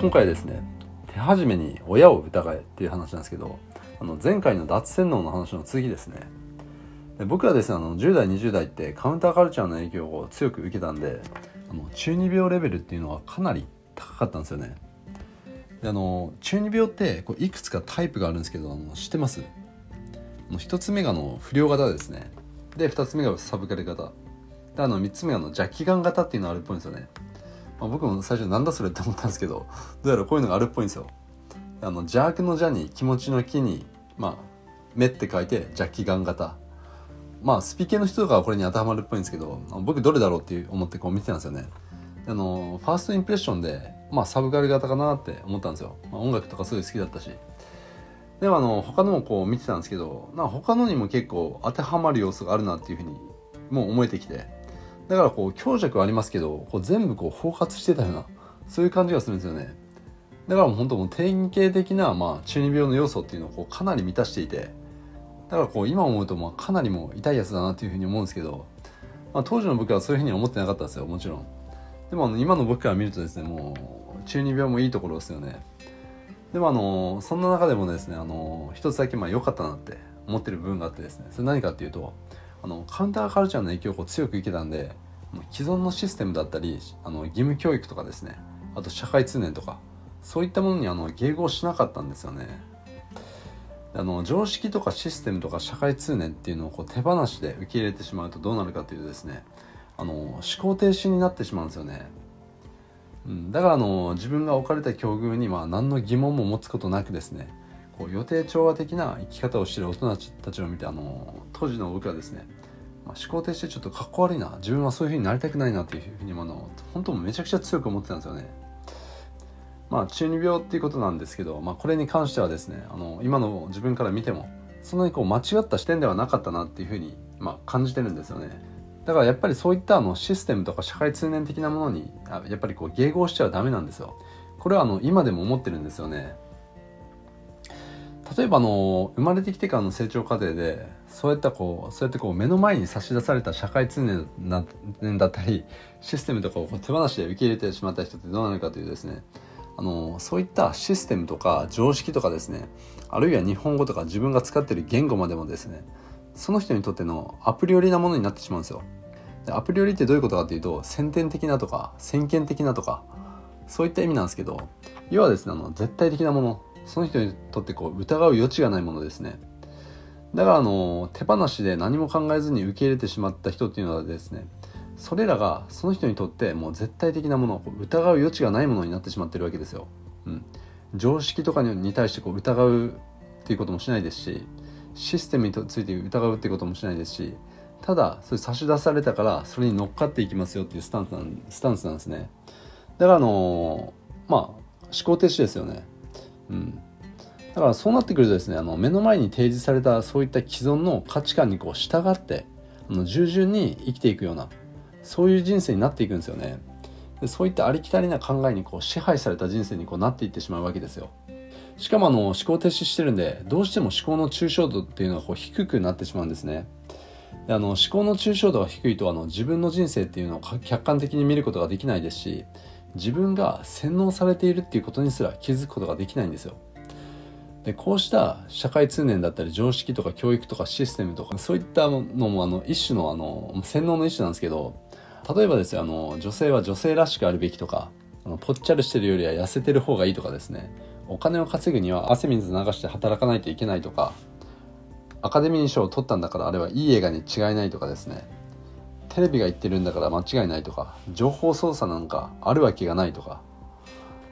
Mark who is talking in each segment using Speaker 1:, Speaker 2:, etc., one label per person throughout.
Speaker 1: 今回ですね手始めに親を疑えっていう話なんですけどあの前回の脱洗脳の話の次ですね。で僕はですねあの10代20代ってカウンターカルチャーの影響を強く受けたんであの中二病レベルっていうのはかなり高かったんですよね。であの中二病ってこういくつかタイプがあるんですけどあの知ってます？あの1つ目がの不良型ですね。で2つ目がサブカル型。であの3つ目があの邪気眼型っていうのがあるっぽいんですよね、まあ、僕も最初なんだそれって思ったんですけどどうやらこういうのがあるっぽいんですよ。あの邪悪の邪に気持ちの気にまあ目って書いて邪気眼型。まあスピ系の人とかはこれに当てはまるっぽいんですけど僕どれだろうって思ってこう見てたんですよね。あのファーストインプレッションでまあサブカル型かなって思ったんですよ、まあ、音楽とかすごい好きだったし。でもあの他のもこう見てたんですけどな他のにも結構当てはまる要素があるなっていうふうにもう思えてきて。だからこう強弱はありますけどこう全部こう包括してたようなそういう感じがするんですよね。だからもう本当もう典型的な、まあ、中二病の要素っていうのをこうかなり満たしていてだからこう今思うとまあかなりも痛いやつだなっていうふうに思うんですけど、まあ、当時の僕はそういうふうに思ってなかったんですよもちろん。でもあの今の僕から見るとですねもう中二病もいいところですよね。でもあのそんな中でもですねあの一つだけまあ良かったなって思ってる部分があってですねそれ何かっていうとあのカウンターカルチャーの影響を強く受けたんで既存のシステムだったりあの義務教育とかですね。あと社会通念とか。そういったものにあの迎合しなかったんですよね。あの常識とかシステムとか社会通念っていうのをこう手放しで受け入れてしまうとどうなるかというとですねあの思考停止になってしまうんですよね、うん、だからあの自分が置かれた境遇にまあ何の疑問も持つことなくですねこう予定調和的な生き方をしてる大人たちを見てあの当時の僕はですね、まあ、思考停止でちょっとかっこ悪いな自分はそういうふうになりたくないなっていうふうにあの本当めちゃくちゃ強く思ってたんですよね。まあ中二病っていうことなんですけど、まあ、これに関してはですねあの今の自分から見てもそんなにこう間違った視点ではなかったなっていうふうに、まあ、感じてるんですよね。だからやっぱりそういったあのシステムとか社会通念的なものにやっぱりこう迎合しちゃダメなんですよ。これはあの今でも思ってるんですよね。例えばあの生まれてきてからの成長過程でそうやったこうそうやってこう目の前に差し出された社会通念だったりシステムとかを手放しで受け入れてしまった人ってどうなるかというとですね。あのそういったシステムとか常識とかですねあるいは日本語とか自分が使っている言語までもですねその人にとってのアプリ寄りなものになってしまうんですよ。でアプリ寄りってどういうことかっていうと先天的なとか先見的なとかそういった意味なんですけど要はですねあの絶対的なもの。その人にとってこう疑う余地がないものですねだからあの手放しで何も考えずに受け入れてしまった人っていうのはですねそれらがその人にとってもう絶対的なものを疑う余地がないものになってしまってるわけですよ。うん、常識とかに対してこう疑うっていうこともしないですしシステムについて疑うっていうこともしないですしただそれ差し出されたからそれに乗っかっていきますよっていうスタンスなんスタンスなんですね。だからあのまあ思考停止ですよね。うん、だからそうなってくるとですねあの目の前に提示されたそういった既存の価値観にこう従ってあの従順に生きていくようなそういう人生になっていくんですよね。でそういったありきたりな考えにこう支配された人生にこうなっていってしまうわけですよ。しかもあの思考停止してるんでどうしても思考の抽象度っていうのはこう低くなってしまうんですね。であの思考の抽象度が低いとあの自分の人生っていうのを客観的に見ることができないですし自分が洗脳されているっていうことにすら気づくことができないんですよ。でこうした社会通念だったり常識とか教育とかシステムとかそういったのもあの一種のあの洗脳の一種なんですけど例えばですよあの女性は女性らしくあるべきとかあのぽっちゃりしてるよりは痩せてる方がいいとかですね。お金を稼ぐには汗水流して働かないといけないとかアカデミー賞を取ったんだからあれはいい映画に違いないとかですね。テレビが言ってるんだから間違いないとか情報操作なんかあるわけがないとか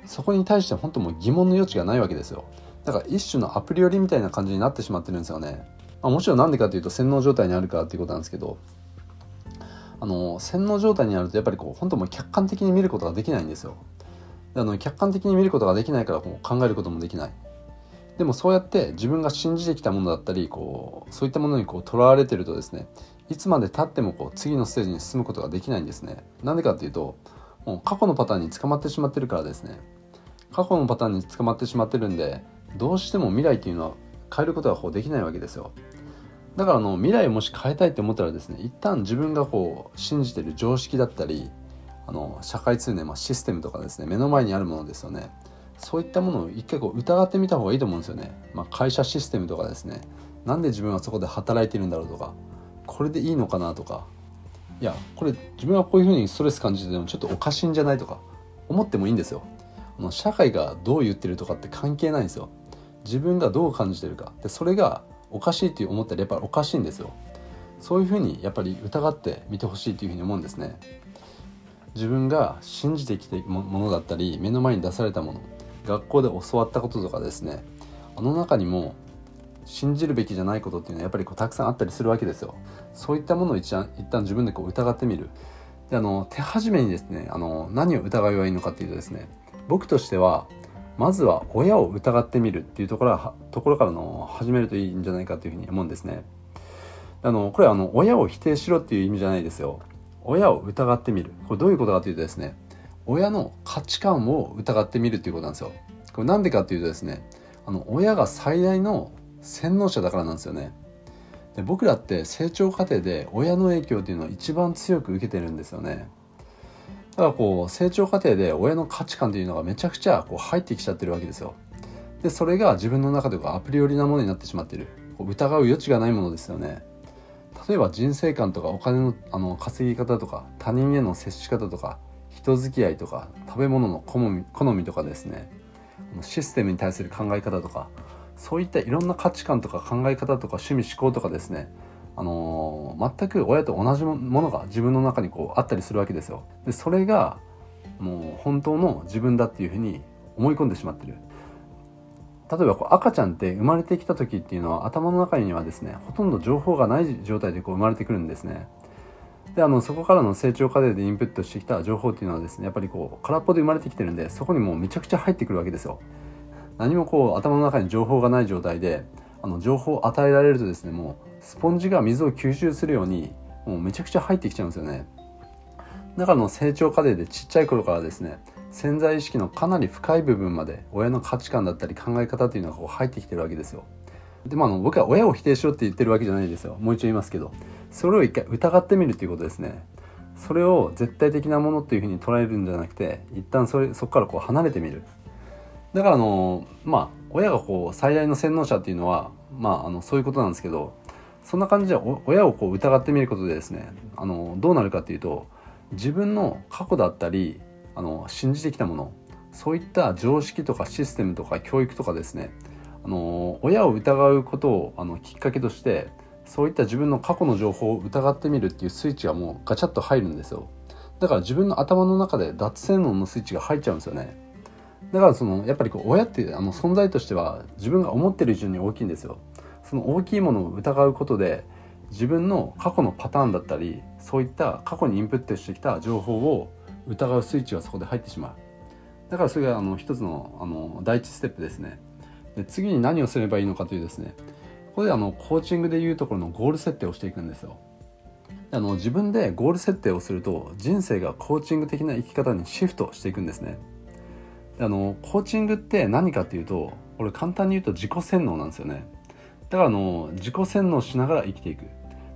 Speaker 1: そこに対して本当もう疑問の余地がないわけですよ。だから一種のアプリ寄りみたいな感じになってしまってるんですよね、まあ、もちろんなんでかというと洗脳状態にあるからっていうことなんですけどあの洗脳状態にあるとやっぱりこう本当もう客観的に見ることができないんですよ。あの客観的に見ることができないからこう考えることもできない。でもそうやって自分が信じてきたものだったりこうそういったものにとらわれてるとですねいつまでたってもこう次のステージに進むことができないんですね。なんでかっていうともう過去のパターンに捕まってしまってるからですね。過去のパターンに捕まってしまってるんでどうしても未来っていうのは変えることがこうできないわけですよ。だからあの未来をもし変えたいって思ったらですね一旦自分がこう信じてる常識だったりあの社会通念、まあ、システムとかですね目の前にあるものですよね。そういったものを一回こう疑ってみた方がいいと思うんですよね、まあ、会社システムとかですね。なんで自分はそこで働いてるんだろうとか。これでいいのかなとか。いやこれ自分はこういうふうにストレス感じててもちょっとおかしいんじゃないとか。思ってもいいんですよ。社会がどう言ってるとかって関係ないんですよ。自分がどう感じてるか。でそれがおかしいって思ったらやっぱりおかしいんですよ。そういうふうにやっぱり疑ってみてほしいというふうに思うんですね。自分が信じてきてものだったり目の前に出されたもの。学校で教わったこととかですね。あの中にも信じるべきじゃないことっていうのはやっぱりこうたくさんあったりするわけですよ。そういったものを一旦一旦自分でこう疑ってみる。であの手始めにですねあの何を疑えばいいのかっていうとですね僕としてはまずは親を疑ってみるっていうところはところからの始めるといいんじゃないかというふうに思うんですね。あのこれはあの親を否定しろっていう意味じゃないですよ。親を疑ってみる。これどういうことかというとですね親の価値観を疑ってみるっていうことなんですよ。これなんでかっていうとですねあの親が最大の洗脳者だからなんですよね。で僕らって成長過程で親の影響っていうのは一番強く受けてるんですよね。だからこう成長過程で親の価値観というのがめちゃくちゃこう入ってきちゃってるわけですよ。でそれが自分の中でアプリ寄りなものになってしまってる。こう疑う余地がないものですよね。例えば人生観とかお金のあの稼ぎ方とか他人への接し方とか人付き合いとか食べ物の好み好みとかですね。システムに対する考え方とかそういったいろんな価値観とか考え方とか趣味思考とかですねあのー、全く親と同じものが自分の中にこうあったりするわけですよ。でそれがもう本当の自分だっていうふうに思い込んでしまってる。例えばこう赤ちゃんって生まれてきた時っていうのは頭の中にはですねほとんど情報がない状態でこう生まれてくるんですね。であのそこからの成長過程でインプットしてきた情報っていうのはですねやっぱりこう空っぽで生まれてきてるんでそこにもうめちゃくちゃ入ってくるわけですよ。何もこう頭の中に情報がない状態であの情報を与えられるとですねもうスポンジが水を吸収するようにもうめちゃくちゃ入ってきちゃうんですよね。だからの成長過程でちっちゃい頃からですね潜在意識のかなり深い部分まで親の価値観だったり考え方っていうのがこう入ってきてるわけですよ。でもあの僕は親を否定しろって言ってるわけじゃないですよ。もう一度言いますけどそれを一回疑ってみるっていうことですね。それを絶対的なものっていうふうに捉えるんじゃなくて一旦それそこからこう離れてみる。だからあのまあ親がこう最大の洗脳者っていうのはまああのそういうことなんですけどそんな感じで親をこう疑ってみることでですねあのどうなるかっていうと自分の過去だったりあの信じてきたものそういった常識とかシステムとか教育とかですねあの親を疑うことをあのきっかけとしてそういった自分の過去の情報を疑ってみるっていうスイッチがもうガチャッと入るんですよ。だから自分の頭の中で脱洗脳のスイッチが入っちゃうんですよね。だからそのやっぱりこう親ってあの存在としては自分が思ってる以上に大きいんですよ。その大きいものを疑うことで自分の過去のパターンだったりそういった過去にインプットしてきた情報を疑うスイッチがそこで入ってしまう。だからそれがあの一つのあの第一ステップですね。で次に何をすればいいのかというですね。ここであのコーチングでいうところのゴール設定をしていくんですよ。あの自分でゴール設定をすると人生がコーチング的な生き方にシフトしていくんですね。あのコーチングって何かっていうとこれ簡単に言うと自己洗脳なんですよね。だからあの自己洗脳しながら生きていく。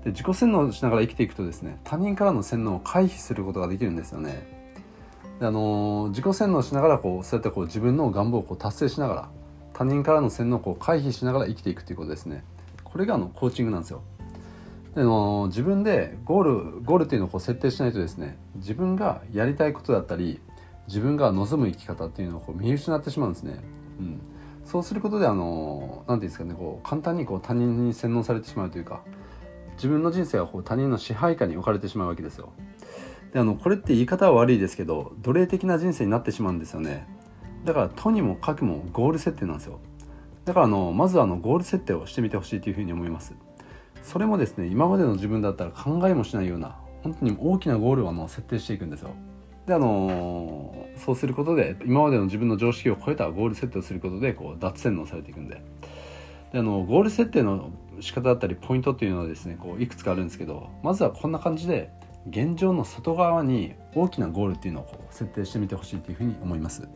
Speaker 1: で自己洗脳しながら生きていくとですね他人からの洗脳を回避することができるんですよね。あの自己洗脳しながらこうそうやってこう自分の願望をこう達成しながら他人からの洗脳をこう回避しながら生きていくということですね。これがあのコーチングなんですよ。での自分でゴールゴールっていうのをこう設定しないとですね自分がやりたいことだったり自分が望む生き方っていうのをこう見失ってしまうんですね、うん、そうすることであの何て言うんですかねこう簡単にこう他人に洗脳されてしまうというか自分の人生はこう他人の支配下に置かれてしまうわけですよ。であのこれって言い方は悪いですけど奴隷的な人生になってしまうんですよね。だからとにもかくもゴール設定なんですよ。だからあのまずあのゴール設定をしてみてほしいというふうに思います。それもですね今までの自分だったら考えもしないような本当に大きなゴールをあの設定していくんですよ。であの、そうすることで今までの自分の常識を超えたゴール設定をすることでこう脱洗脳されていくんでであのゴール設定の仕方だったりポイントっていうのはですねこういくつかあるんですけどまずはこんな感じで現状の外側に大きなゴールっていうのをこう設定してみてほしいというふうに思います。